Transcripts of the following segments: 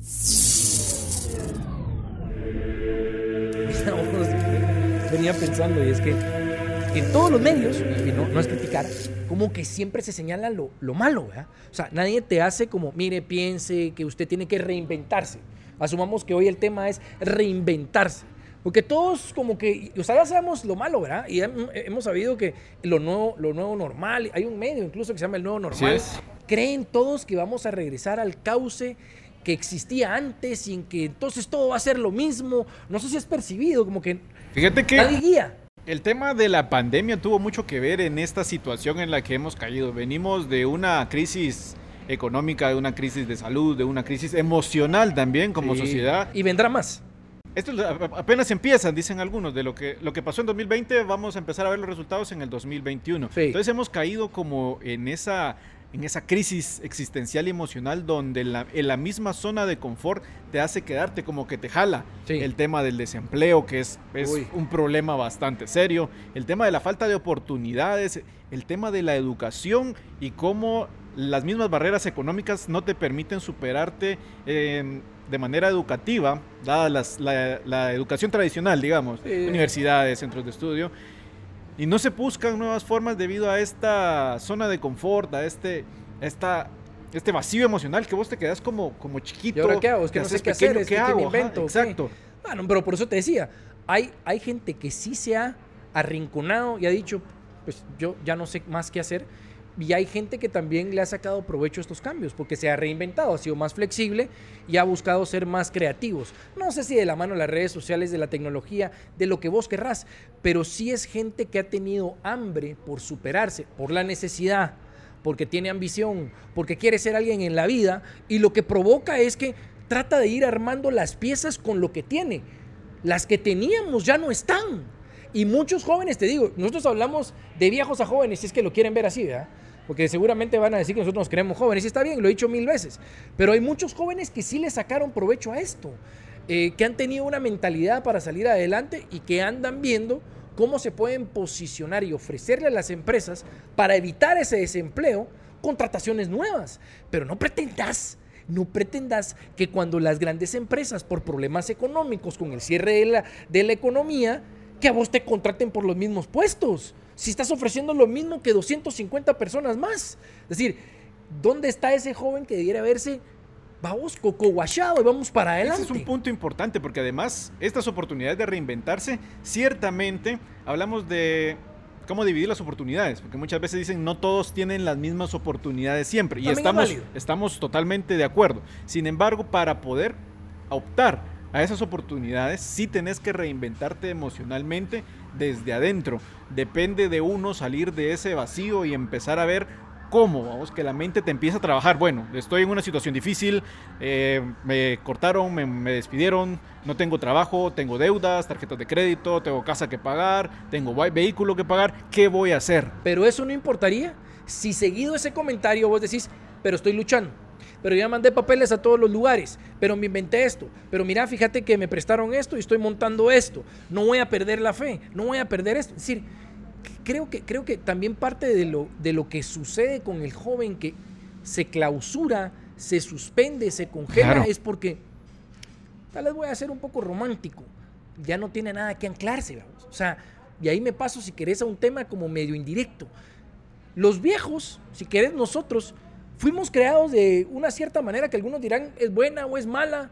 venía pensando y es que en todos los medios, no, no es criticar, como que siempre se señala lo, lo malo, ¿verdad? O sea, nadie te hace como, mire, piense que usted tiene que reinventarse. Asumamos que hoy el tema es reinventarse. Porque todos como que, o sea, ya sabemos lo malo, ¿verdad? Y hemos sabido que lo nuevo, lo nuevo normal, hay un medio incluso que se llama el nuevo normal. Creen todos que vamos a regresar al cauce que existía antes y en que entonces todo va a ser lo mismo. No sé si es percibido, como que... Fíjate que... guía. El tema de la pandemia tuvo mucho que ver en esta situación en la que hemos caído. Venimos de una crisis económica, de una crisis de salud, de una crisis emocional también como sociedad. Y vendrá más. Esto apenas empiezan, dicen algunos, de lo que, lo que pasó en 2020, vamos a empezar a ver los resultados en el 2021. Entonces hemos caído como en esa en esa crisis existencial y emocional donde la, en la misma zona de confort te hace quedarte como que te jala. El tema del desempleo, que es, es un problema bastante serio, el tema de la falta de oportunidades, el tema de la educación y cómo las mismas barreras económicas no te permiten superarte de manera educativa, dada la, educación tradicional, digamos, universidades, centros de estudio y no se buscan nuevas formas debido a esta zona de confort, a este, esta, este vacío emocional que vos te quedas como, como chiquito. ¿Y ahora qué hago? Es que no sé qué hacer, es que hago? invento. exacto. Bueno, pero por eso te decía, hay, hay gente que sí se ha arrinconado y ha dicho, pues yo ya no sé más qué hacer y hay gente que también le ha sacado provecho a estos cambios porque se ha reinventado, ha sido más flexible y ha buscado ser más creativos. No sé si de la mano de las redes sociales, de la tecnología, de lo que vos querrás, pero sí es gente que ha tenido hambre por superarse, por la necesidad, porque tiene ambición, porque quiere ser alguien en la vida y lo que provoca es que trata de ir armando las piezas con lo que tiene. Las que teníamos ya no están. Y muchos jóvenes, te digo, nosotros hablamos de viejos a jóvenes, si es que lo quieren ver así, ¿verdad? Porque seguramente van a decir que nosotros nos creemos jóvenes, y está bien, lo he dicho mil veces, pero hay muchos jóvenes que sí le sacaron provecho a esto, eh, que han tenido una mentalidad para salir adelante y que andan viendo cómo se pueden posicionar y ofrecerle a las empresas para evitar ese desempleo contrataciones nuevas, pero no pretendas no pretendas que cuando las grandes empresas, por problemas económicos, con el cierre de la, de la economía, que a vos te contraten por los mismos puestos si estás ofreciendo lo mismo que 250 personas más? Es decir, ¿dónde está ese joven que debiera verse vamos coco guachado y vamos para adelante. Ese es un punto importante porque además estas oportunidades de reinventarse, ciertamente hablamos de cómo dividir las oportunidades, porque muchas veces dicen no todos tienen las mismas oportunidades siempre y estamos, estamos totalmente de acuerdo. Sin embargo, para poder optar a esas oportunidades, sí tenés que reinventarte emocionalmente desde adentro. Depende de uno salir de ese vacío y empezar a ver cómo, vamos, que la mente te empieza a trabajar. Bueno, estoy en una situación difícil, eh, me cortaron, me, despidieron, no tengo trabajo, tengo deudas, tarjetas de crédito, tengo casa que pagar, tengo vehículo que pagar, ¿qué voy a hacer? Pero eso no importaría si seguido ese comentario vos decís, pero estoy luchando pero ya mandé papeles a todos los lugares, pero me inventé esto, pero mira, fíjate que me prestaron esto y estoy montando esto, no voy a perder la fe, no voy a perder esto. Es decir, creo que, creo que también parte de lo, de lo que sucede con el joven que se clausura, se suspende, se congela, es porque, tal vez voy a ser un poco romántico, ya no tiene nada que anclarse, vamos. O sea, y ahí me paso, si querés, a un tema como medio indirecto. Los viejos, si querés, nosotros, fuimos creados de una cierta manera que algunos dirán es buena o es mala,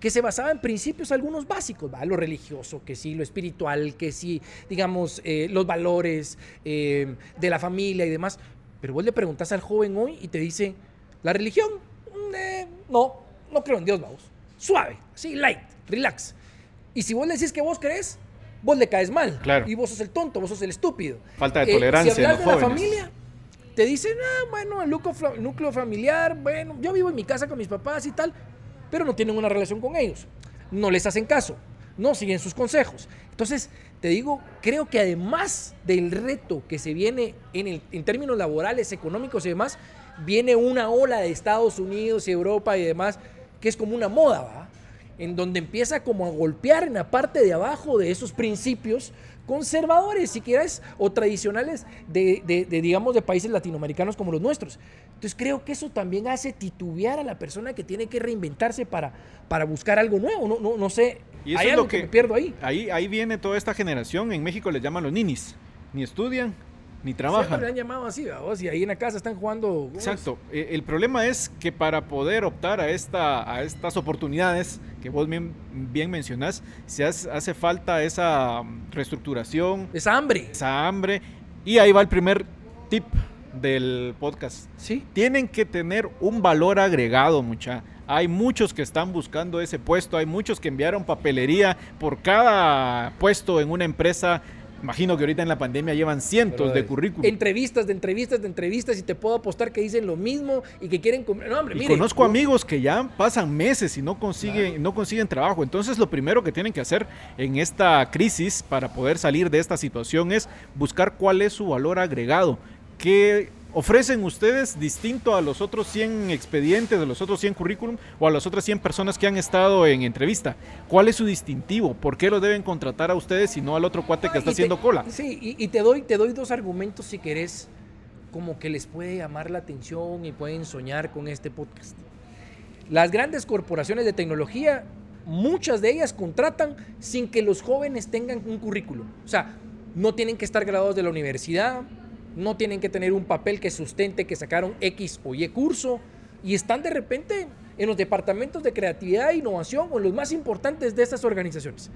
que se basaba en principios algunos básicos, ¿va? lo religioso, que sí, lo espiritual, que sí, digamos, eh, los valores eh, de la familia y demás. Pero vos le preguntas al joven hoy y te dice, ¿la religión? Mm, eh, no, no creo en Dios, vamos. Suave, sí, light, relax. Y si vos le decís que vos crees, vos le caes mal. Claro. Y vos sos el tonto, vos sos el estúpido. Falta de tolerancia. si hablas de la familia, te dicen, ah, bueno, el núcleo, familiar, bueno, yo vivo en mi casa con mis papás y tal, pero no tienen una relación con ellos. No les hacen caso, no siguen sus consejos. Entonces, te digo, creo que además del reto que se viene en, términos laborales, económicos y demás, viene una ola de Estados Unidos y Europa y demás, que es como una moda, ¿va? En donde empieza como a golpear en la parte de abajo de esos principios conservadores, si quieres, o tradicionales de, digamos, de países latinoamericanos como los nuestros. Entonces creo que eso también hace titubear a la persona que tiene que reinventarse para, para buscar algo nuevo. No, no, no sé, y hay algo que, me pierdo ahí. ahí. Ahí viene toda esta generación, en México les llaman los ninis, ni estudian, ni trabajan. Siempre le han llamado así, vos, y ahí en la casa están jugando. Exacto. E, el problema es que para poder optar a, esta, a estas oportunidades que vos bien, bien mencionás, se hace, falta esa mm, reestructuración. Esa hambre. Esa hambre. Y ahí va el primer tip del podcast. Sí. Tienen que tener un valor agregado, mucha. Hay muchos que están buscando ese puesto, hay muchos que enviaron papelería por cada puesto en una empresa Imagino que ahorita en la pandemia llevan cientos de currículums. Entrevistas, de entrevistas, de entrevistas, y te puedo apostar que dicen lo mismo y que quieren... No, hombre, y conozco amigos que ya pasan meses y no consiguen, no consiguen trabajo. Entonces, lo primero que tienen que hacer en esta crisis para poder salir de esta situación es buscar cuál es su valor agregado. ¿Qué ofrecen ustedes distinto a los otros 100 expedientes, de los otros 100 currículum o a las otras 100 personas que han estado en entrevista? ¿Cuál es su distintivo? ¿Por qué lo deben contratar a ustedes y no al otro cuate que está haciendo cola? Sí, y, te, doy, te doy dos argumentos si querés, como que les puede llamar la atención y pueden soñar con este podcast. Las grandes corporaciones de tecnología, muchas de ellas contratan sin que los jóvenes tengan un currículum. O sea, no tienen que estar graduados de la universidad, no tienen que tener un papel que sustente que sacaron X o Y curso y están de repente en los departamentos de creatividad e innovación o en los más importantes de estas organizaciones.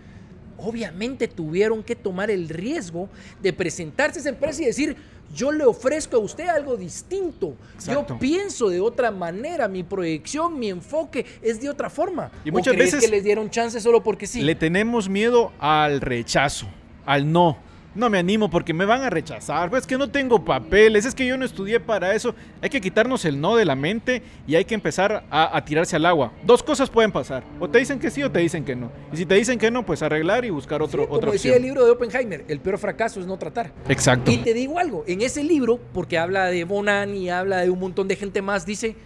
Obviamente tuvieron que tomar el riesgo de presentarse a esa empresa y decir, yo le ofrezco a usted algo distinto, yo pienso de otra manera, mi proyección, mi enfoque es de otra forma. Y muchas veces que les dieron chance solo porque sí. Le tenemos miedo al rechazo, al no no me animo porque me van a rechazar, pues que no tengo papeles, es que yo no estudié para eso. Hay que quitarnos el no de la mente y hay que empezar a, tirarse al agua. Dos cosas pueden pasar, o te dicen que sí o te dicen que no. Y si te dicen que no, pues arreglar y buscar otro, sí, como decía el libro de Oppenheimer, el peor fracaso es no tratar. Exacto. Y te digo algo, en ese libro, porque habla de Bonan y habla de un montón de gente más, dice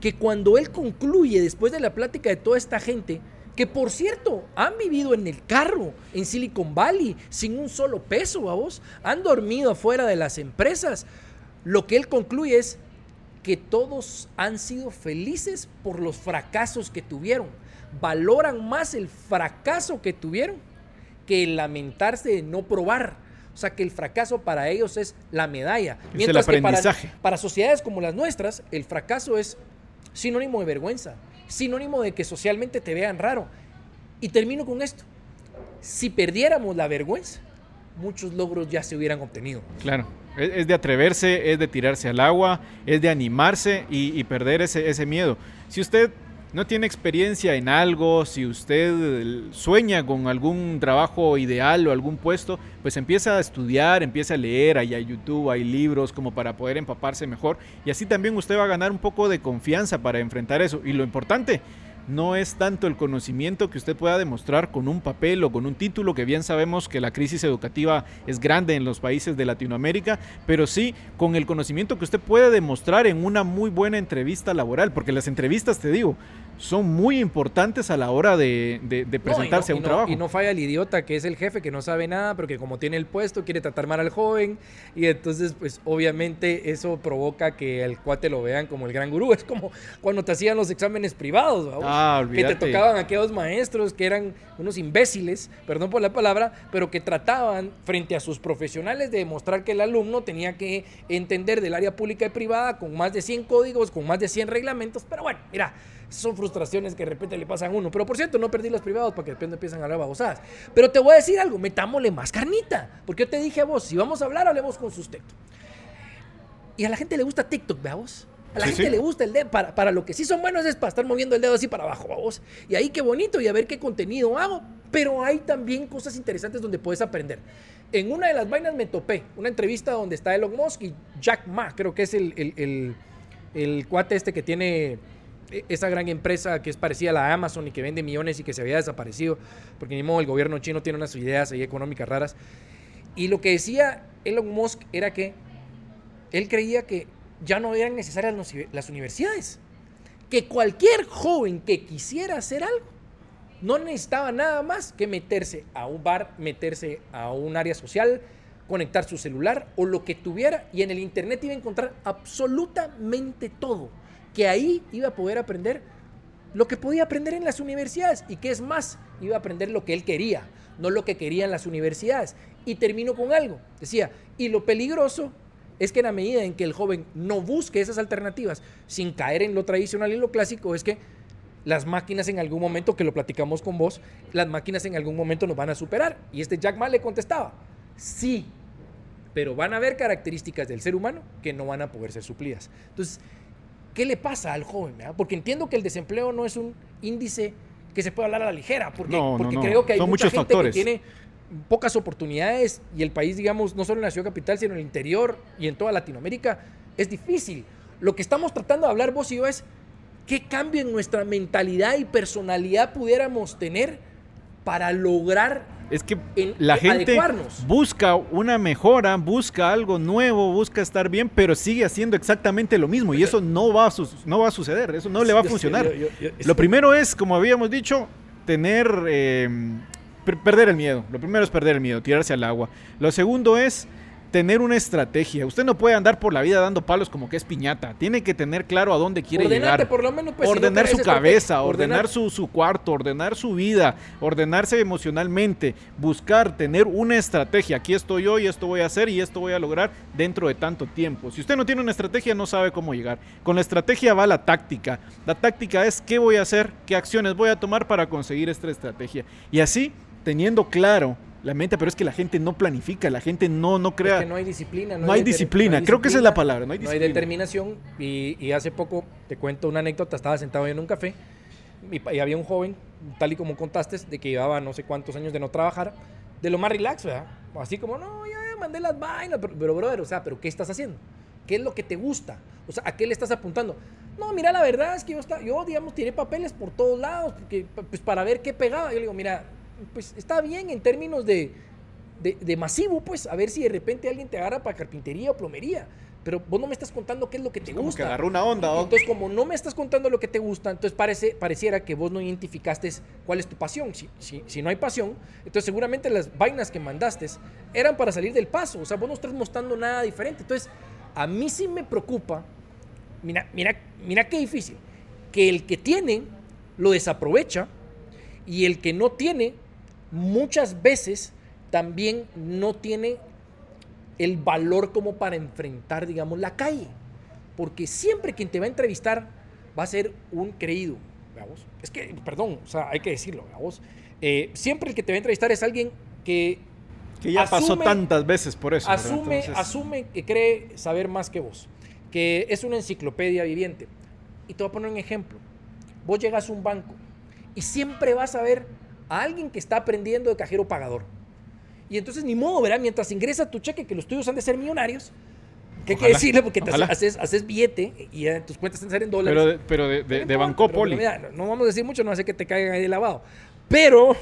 que cuando él concluye, después de la plática de toda esta gente, que por cierto, han vivido en el carro en Silicon Valley sin un solo peso, a vos, han dormido afuera de las empresas. Lo que él concluye es que todos han sido felices por los fracasos que tuvieron. Valoran más el fracaso que tuvieron que el lamentarse de no probar. O sea que el fracaso para ellos es la medalla. Mientras que para, para sociedades como las nuestras, el fracaso es sinónimo de vergüenza, sinónimo de que socialmente te vean raro. Y termino con esto. Si perdiéramos la vergüenza, muchos logros ya se hubieran obtenido. Claro, es, de atreverse, es de tirarse al agua, es de animarse y, perder ese, ese miedo. Si usted no tiene experiencia en algo, si usted sueña con algún trabajo ideal o algún puesto, pues empieza a estudiar, empieza a leer, hay YouTube, hay libros como para poder empaparse mejor y así también usted va a ganar un poco de confianza para enfrentar eso. Y lo importante, no es tanto el conocimiento que usted pueda demostrar con un papel o con un título, que bien sabemos que la crisis educativa es grande en los países de Latinoamérica, pero sí con el conocimiento que usted puede demostrar en una muy buena entrevista laboral, porque las entrevistas, te digo, son muy importantes a la hora de, presentarse a un trabajo. Y no falla el idiota que es el jefe que no sabe nada, pero que como tiene el puesto quiere tratar mal al joven y entonces pues obviamente eso provoca que el cuate lo vean como el gran gurú. Es como cuando te hacían los exámenes privados, ah, que te tocaban aquellos maestros que eran unos imbéciles, perdón por la palabra, pero que trataban frente a sus profesionales de demostrar que el alumno tenía que entender del área pública y privada con más de 100 códigos, con más de 100 reglamentos, pero bueno, mira, son frustraciones que de repente le pasan a uno. Pero por cierto, no perdí los privados para que de repente empiezan a hablar babosadas. Pero te voy a decir algo, metámosle más carnita. Porque yo te dije a vos, si vamos a hablar, hablemos con sus textos. Y a la gente le gusta TikTok, ¿ve vos? A la gente le gusta el dedo. Para, para, lo que sí son buenos es para estar moviendo el dedo así para abajo, vos. Y ahí qué bonito y a ver qué contenido hago. Pero hay también cosas interesantes donde puedes aprender. En una de las vainas me topé una entrevista donde está Elon Musk y Jack Ma, creo que es el, el, el, el cuate este que tiene esa gran empresa que es parecida a la Amazon y que vende millones y que se había desaparecido, porque ni modo el gobierno chino tiene unas ideas económicas raras. Y lo que decía Elon Musk era que él creía que ya no eran necesarias las universidades, que cualquier joven que quisiera hacer algo no necesitaba nada más que meterse a un bar, meterse a un área social, conectar su celular o lo que tuviera y en el internet iba a encontrar absolutamente todo, que ahí iba a poder aprender lo que podía aprender en las universidades y que es más, iba a aprender lo que él quería, no lo que querían las universidades. Y termino con algo, decía, y lo peligroso es que en la medida en que el joven no busque esas alternativas sin caer en lo tradicional y lo clásico, es que las máquinas en algún momento, que lo platicamos con vos, las máquinas en algún momento nos van a superar. Y este Jack Ma le contestaba, sí, pero van a haber características del ser humano que no van a poder ser suplidas. Entonces, ¿qué le pasa al joven? Porque entiendo que el desempleo no es un índice que se puede hablar a la ligera, porque, porque creo que hay mucha muchos gente que tiene pocas oportunidades y el país, digamos, no solo en la ciudad capital, sino en el interior y en toda Latinoamérica, es difícil. Lo que estamos tratando de hablar vos y yo es qué cambio en nuestra mentalidad y personalidad pudiéramos tener para lograr es que la gente busca una mejora, busca algo nuevo, busca estar bien, pero sigue haciendo exactamente lo mismo y eso no va a, no va a suceder, eso no le va a funcionar. lo primero es, como habíamos dicho, tener, eh, perder el miedo. Lo primero es perder el miedo, tirarse al agua. Lo segundo es tener una estrategia. Usted no puede andar por la vida dando palos como que es piñata. Tiene que tener claro a dónde quiere llegar. Por lo menos, pues, ordenar su cabeza, ordenar, su, su, cuarto, ordenar su vida, ordenarse emocionalmente, buscar, tener una estrategia. Aquí estoy yo y esto voy a hacer y esto voy a lograr dentro de tanto tiempo. Si usted no tiene una estrategia, no sabe cómo llegar. Con la estrategia va la táctica. La táctica es qué voy a hacer, qué acciones voy a tomar para conseguir esta estrategia. Y así, teniendo claro la mente, pero es que la gente no planifica, la gente no, no crea. Es que no hay disciplina. No, hay, disciplina, creo que esa es la palabra, no hay disciplina. No hay determinación. Y, hace poco, te cuento una anécdota, estaba sentado en un café y, había un joven, tal y como contaste, de que llevaba no sé cuántos años de no trabajar, de lo más relax, ¿verdad? Así como, no, ya, mandé las vainas, pero, pero, brother, o sea, ¿pero qué estás haciendo? ¿Qué es lo que te gusta? O sea, ¿a qué le estás apuntando? No, mira, la verdad es que yo, está, yo digamos, tiré papeles por todos lados, porque, pues para ver qué pegaba. Yo le digo, mira, pues está bien en términos de, de, masivo, pues, a ver si de repente alguien te agarra para carpintería o plomería. Pero vos no me estás contando qué es lo que te gusta. que agarró una onda. Entonces, como no me estás contando lo que te gusta, entonces parece, pareciera que vos no identificaste cuál es tu pasión. Si, si, si, no hay pasión, entonces seguramente las vainas que mandaste eran para salir del paso. O sea, vos no estás mostrando nada diferente. Entonces, a mí sí me preocupa, mira, mira, mira qué difícil, que el que tiene lo desaprovecha y el que no tiene muchas veces también no tiene el valor como para enfrentar, digamos, la calle. Porque siempre quien te va a entrevistar va a ser un creído. Es que, perdón, o sea, hay que decirlo, eh, siempre el que te va a entrevistar es alguien que... Que ya pasó tantas veces por eso. Asume, asume que cree saber más que vos. Que es una enciclopedia viviente. Y te voy a poner un ejemplo. Vos llegas a un banco y siempre vas a ver a alguien que está aprendiendo de cajero pagador. Y entonces ni modo, ¿verdad? Mientras ingresa tu cheque, que los tuyos han de ser millonarios, ¿Qué quiere decirle? Porque te haces, haces, billete y tus cuentas están ser en dólares. Pero de, pero de, de, Banco Poli. no vamos a decir mucho, no hace que te caigan ahí de lavado. Pero.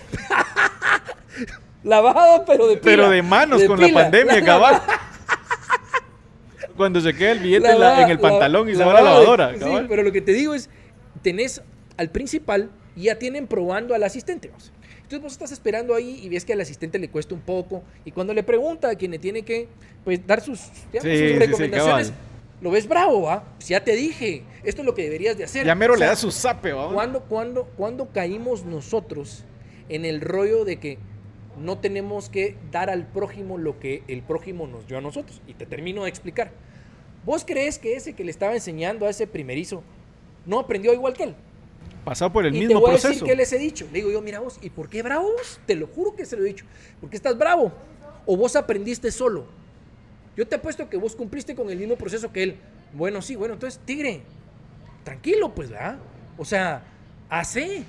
lavado, pero de Pero de manos con la pandemia, cabal. Cuando se queda el billete en, el pantalón y se va a la lavadora. Sí, pero lo que te digo es: tenés al principal y ya tienen probando al asistente. Entonces vos estás esperando ahí y ves que al asistente le cuesta un poco y cuando le pregunta a quien le tiene que pues, dar sus, recomendaciones, lo ves bravo, ¿va? Pues ya te dije, esto es lo que deberías de hacer. Ya mero le da su zape, ¿va? ¿cuándo, cuándo caímos nosotros en el rollo de que no tenemos que dar al prójimo lo que el prójimo nos dio a nosotros? Y te termino de explicar. ¿Vos crees que ese que le estaba enseñando a ese primerizo no aprendió igual que él? Pasado por el mismo proceso. te voy a decir qué les he dicho. Le digo yo, mira vos, ¿y por qué bravos? Te lo juro que se lo he dicho. ¿Por qué estás bravo? ¿O vos aprendiste solo? Yo te apuesto que vos cumpliste con el mismo proceso que él. Bueno, sí, bueno, entonces, tigre, tranquilo, pues, ¿verdad? O sea, hace,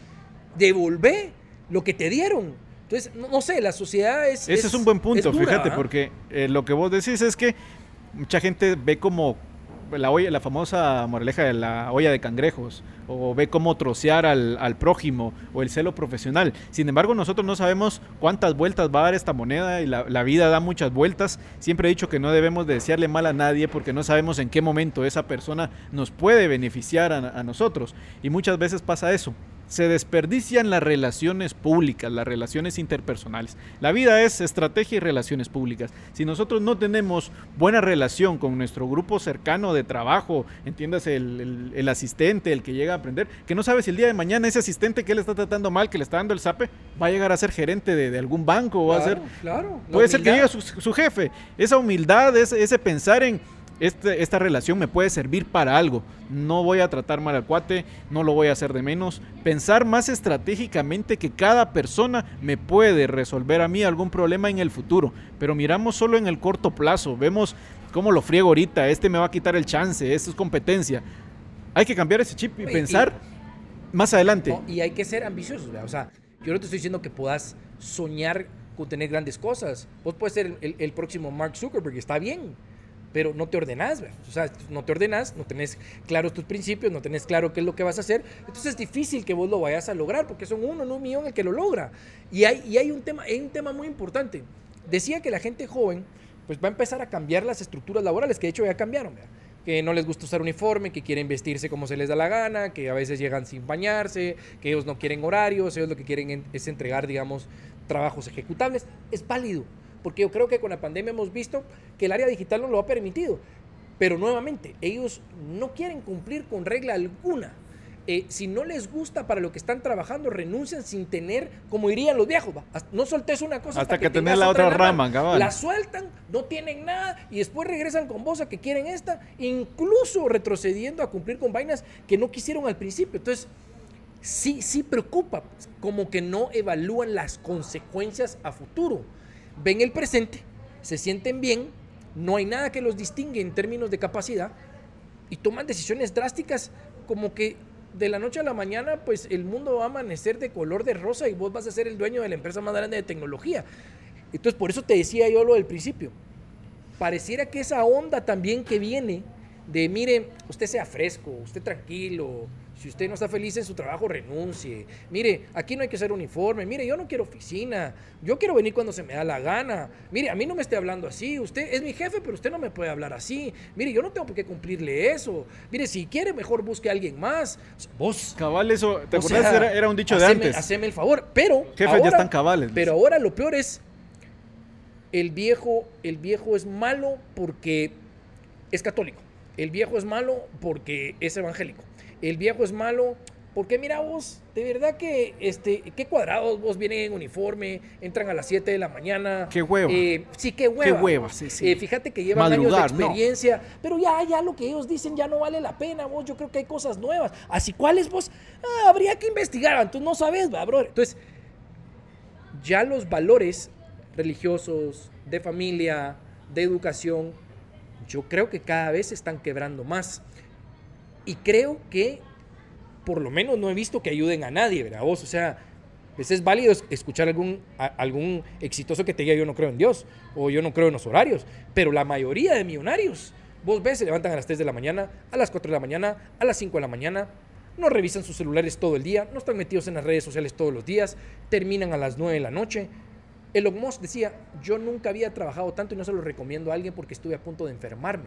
devolvé lo que te dieron. Entonces, no, sé, la sociedad es... Ese es, un buen punto, fíjate, porque eh, lo que vos decís es que mucha gente ve como la, olla, la famosa moraleja de la olla de cangrejos, o ve cómo trocear al, al, prójimo, o el celo profesional. Sin embargo, nosotros no sabemos cuántas vueltas va a dar esta moneda y la, la vida da muchas vueltas. Siempre he dicho que no debemos desearle mal a nadie porque no sabemos en qué momento esa persona nos puede beneficiar a, a nosotros. Y muchas veces pasa eso se desperdician las relaciones públicas, las relaciones interpersonales. La vida es estrategia y relaciones públicas. Si nosotros no tenemos buena relación con nuestro grupo cercano de trabajo, entiéndase el, asistente, el que llega a aprender, que no sabe si el día de mañana ese asistente que le está tratando mal, que le está dando el sape, va a llegar a ser gerente de, algún banco o va a ser... Claro, puede ser que llegue su, jefe. Esa humildad, ese pensar en este, esta relación me puede servir para algo. No voy a tratar mal al cuate, no lo voy a hacer de menos. Pensar más estratégicamente que cada persona me puede resolver a mí algún problema en el futuro. Pero miramos solo en el corto plazo. Vemos cómo lo friego ahorita. Este me va a quitar el chance, esto es competencia. Hay que cambiar ese chip y pensar más adelante. y hay que ser ambiciosos. O sea, yo no te estoy diciendo que puedas soñar con tener grandes cosas. Vos puedes ser el, el próximo Mark Zuckerberg, está bien pero no te ordenás, o sea, no te ordenás, no tenés claros tus principios, no tenés claro qué es lo que vas a hacer, entonces es difícil que vos lo vayas a lograr, porque son uno en un millón el que lo logra. Y hay, y hay, un, tema, hay un tema muy importante. Decía que la gente joven pues va a empezar a cambiar las estructuras laborales, que de hecho ya cambiaron, que no les gusta usar uniforme, que quieren vestirse como se les da la gana, que a veces llegan sin bañarse, que ellos no quieren horarios, ellos lo que quieren es entregar, digamos, trabajos ejecutables. Es válido porque yo creo que con la pandemia hemos visto que el área digital no lo ha permitido. Pero nuevamente, ellos no quieren cumplir con regla alguna. Eh, si no les gusta para lo que están trabajando, renuncian sin tener, como dirían los viejos, no soltes una cosa hasta, que, que la otra rama, cabal. La sueltan, no tienen nada y después regresan con vos a que quieren esta, incluso retrocediendo a cumplir con vainas que no quisieron al principio. Entonces, sí, sí preocupa, como que no evalúan las consecuencias a futuro ven el presente, se sienten bien, no hay nada que los distingue en términos de capacidad y toman decisiones drásticas como que de la noche a la mañana pues el mundo va a amanecer de color de rosa y vos vas a ser el dueño de la empresa más grande de tecnología. Entonces por eso te decía yo lo del principio. Pareciera que esa onda también que viene de mire, usted sea fresco, usted tranquilo, si usted no está feliz en su trabajo, renuncie. Mire, aquí no hay que ser uniforme. Mire, yo no quiero oficina. Yo quiero venir cuando se me da la gana. Mire, a mí no me esté hablando así. Usted es mi jefe, pero usted no me puede hablar así. Mire, yo no tengo por qué cumplirle eso. Mire, si quiere, mejor busque a alguien más. Vos. Cabal, eso, ¿te? Era, un dicho de antes. Haceme el favor. Pero. Jefes ya están cabales. Pero ahora lo peor es. El viejo, el viejo es malo porque es católico. El viejo es malo porque es evangélico el viejo es malo. Porque mira vos, de verdad que, este, qué cuadrados vos vienen en uniforme, entran a las 7 de la mañana. Qué hueva. Eh, sí, qué hueva. Qué hueva, sí, sí. Eh, fíjate que llevan años de experiencia, pero ya, ya lo que ellos dicen ya no vale la pena, vos. Yo creo que hay cosas nuevas. Así, ¿cuáles vos? Ah, habría que investigar, tú no sabes, va, bro. Entonces, ya los valores religiosos, de familia, de educación, yo creo que cada vez se están quebrando más. Y creo que por lo menos no he visto que ayuden a nadie, ¿verdad? Vos, o sea, pues es válido escuchar algún, algún exitoso que te diga yo no creo en Dios o yo no creo en los horarios, pero la mayoría de millonarios, vos ves, se levantan a las 3 de la mañana, a las 4 de la mañana, a las 5 de la mañana, no revisan sus celulares todo el día, no están metidos en las redes sociales todos los días, terminan a las 9 de la noche. Elon Musk decía, yo nunca había trabajado tanto y no se lo recomiendo a alguien porque estuve a punto de enfermarme.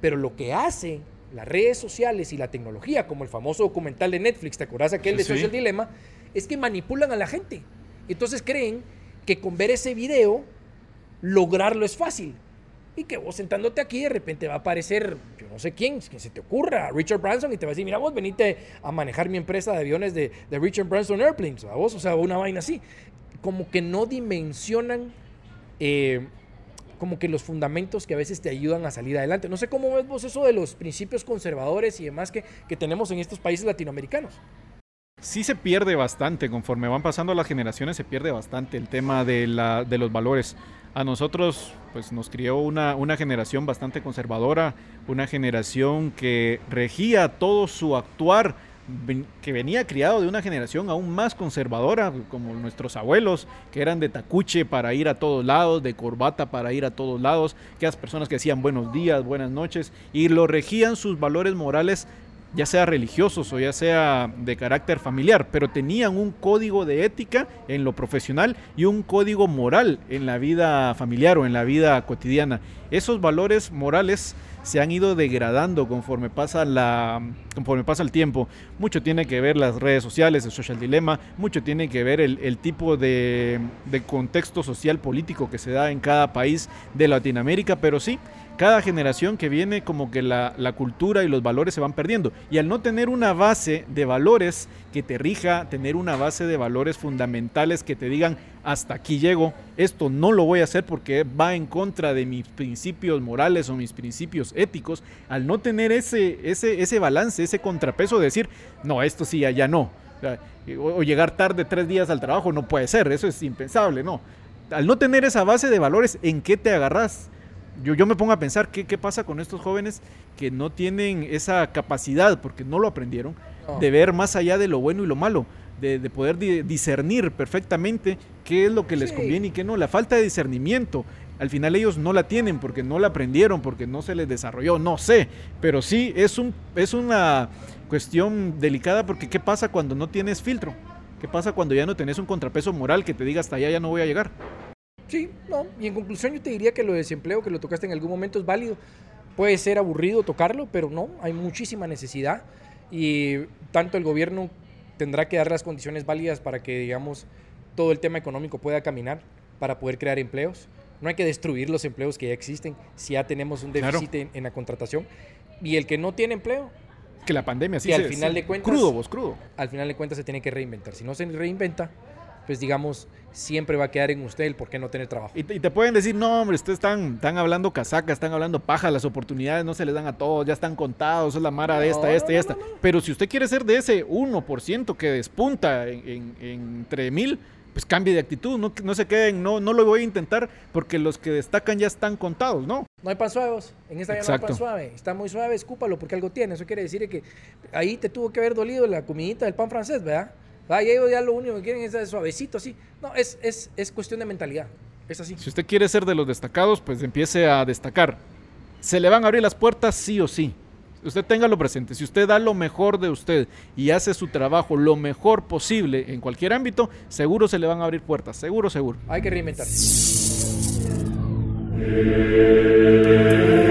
Pero lo que hace las redes sociales y la tecnología, como el famoso documental de Netflix, ¿te acuerdas aquel de Social Dilemma? Es que manipulan a la gente. Entonces creen que con ver ese video, lograrlo es fácil. Y que vos sentándote aquí de repente va a aparecer, yo no sé quién, que se te ocurra, Richard Branson, y te va a decir, mira vos venite a manejar mi empresa de aviones de, Richard Branson Airplanes, a vos, o sea, una vaina así. Como que no dimensionan eh, como que los fundamentos que a veces te ayudan a salir adelante. No sé cómo ves vos eso de los principios conservadores y demás que, que tenemos en estos países latinoamericanos. Sí se pierde bastante, conforme van pasando las generaciones se pierde bastante el tema de, la, de los valores. A nosotros pues nos crió una, una generación bastante conservadora, una generación que regía todo su actuar que venía criado de una generación aún más conservadora, como nuestros abuelos, que eran de tacuche para ir a todos lados, de corbata para ir a todos lados, que las personas que decían buenos días, buenas noches, y lo regían sus valores morales ya sea religiosos o ya sea de carácter familiar, pero tenían un código de ética en lo profesional y un código moral en la vida familiar o en la vida cotidiana. Esos valores morales se han ido degradando conforme pasa, la, conforme pasa el tiempo. Mucho tiene que ver las redes sociales, el social dilema, mucho tiene que ver el, tipo de, de contexto social político que se da en cada país de Latinoamérica, pero sí, cada generación que viene como que la, cultura y los valores se van perdiendo. Y al no tener una base de valores que te rija, tener una base de valores fundamentales que te digan, hasta aquí llego, esto no lo voy a hacer porque va en contra de mis principios morales o mis principios éticos, al no tener ese, ese, ese balance, ese contrapeso de decir, no, esto sí, allá no. O, llegar tarde tres días al trabajo no puede ser, eso es impensable, no. Al no tener esa base de valores, ¿en qué te agarras? Yo, yo me pongo a pensar qué, qué pasa con estos jóvenes que no tienen esa capacidad, porque no lo aprendieron, de ver más allá de lo bueno y lo malo. De, de, poder discernir perfectamente qué es lo que les conviene y qué no. La falta de discernimiento, al final ellos no la tienen porque no la aprendieron, porque no se les desarrolló, no sé, pero sí es, un, es una cuestión delicada porque ¿qué pasa cuando no tienes filtro? ¿Qué pasa cuando ya no tenés un contrapeso moral que te diga hasta allá ya no voy a llegar? Sí, no. Y en conclusión yo te diría que lo de desempleo que lo tocaste en algún momento es válido. Puede ser aburrido tocarlo, pero no, hay muchísima necesidad y tanto el gobierno tendrá que dar las condiciones válidas para que, digamos, todo el tema económico pueda caminar, para poder crear empleos. No hay que destruir los empleos que ya existen si ya tenemos un déficit en, la contratación. Y el que no tiene empleo, que la pandemia sí y al final de cuentas crudo vos crudo al final de cuentas se tiene que reinventar si no se reinventa pues digamos, siempre va a quedar en usted el por qué no tener trabajo. Y te, pueden decir, no, hombre, ustedes están, están hablando casaca, están hablando paja, las oportunidades no se les dan a todos, ya están contados, es la mara de esta, esta y esta. Pero si usted quiere ser de ese 1% que despunta en, entre mil, pues cambie de actitud, no, no se queden, no, no lo voy a intentar porque los que destacan ya están contados, ¿no? No hay pan suaves, en esta ya no hay pan suave, está muy suave, escúpalo porque algo tiene, eso quiere decir que ahí te tuvo que haber dolido la comidita del pan francés, ¿verdad? Ay, ellos ya lo único que quieren es suavecito, así. No, es, es, es cuestión de mentalidad. Es así. Si usted quiere ser de los destacados, pues empiece a destacar. Se le van a abrir las puertas sí o sí. Usted téngalo presente. Si usted da lo mejor de usted y hace su trabajo lo mejor posible en cualquier ámbito, seguro se le van a abrir puertas. Seguro, seguro. Hay que reinventarse.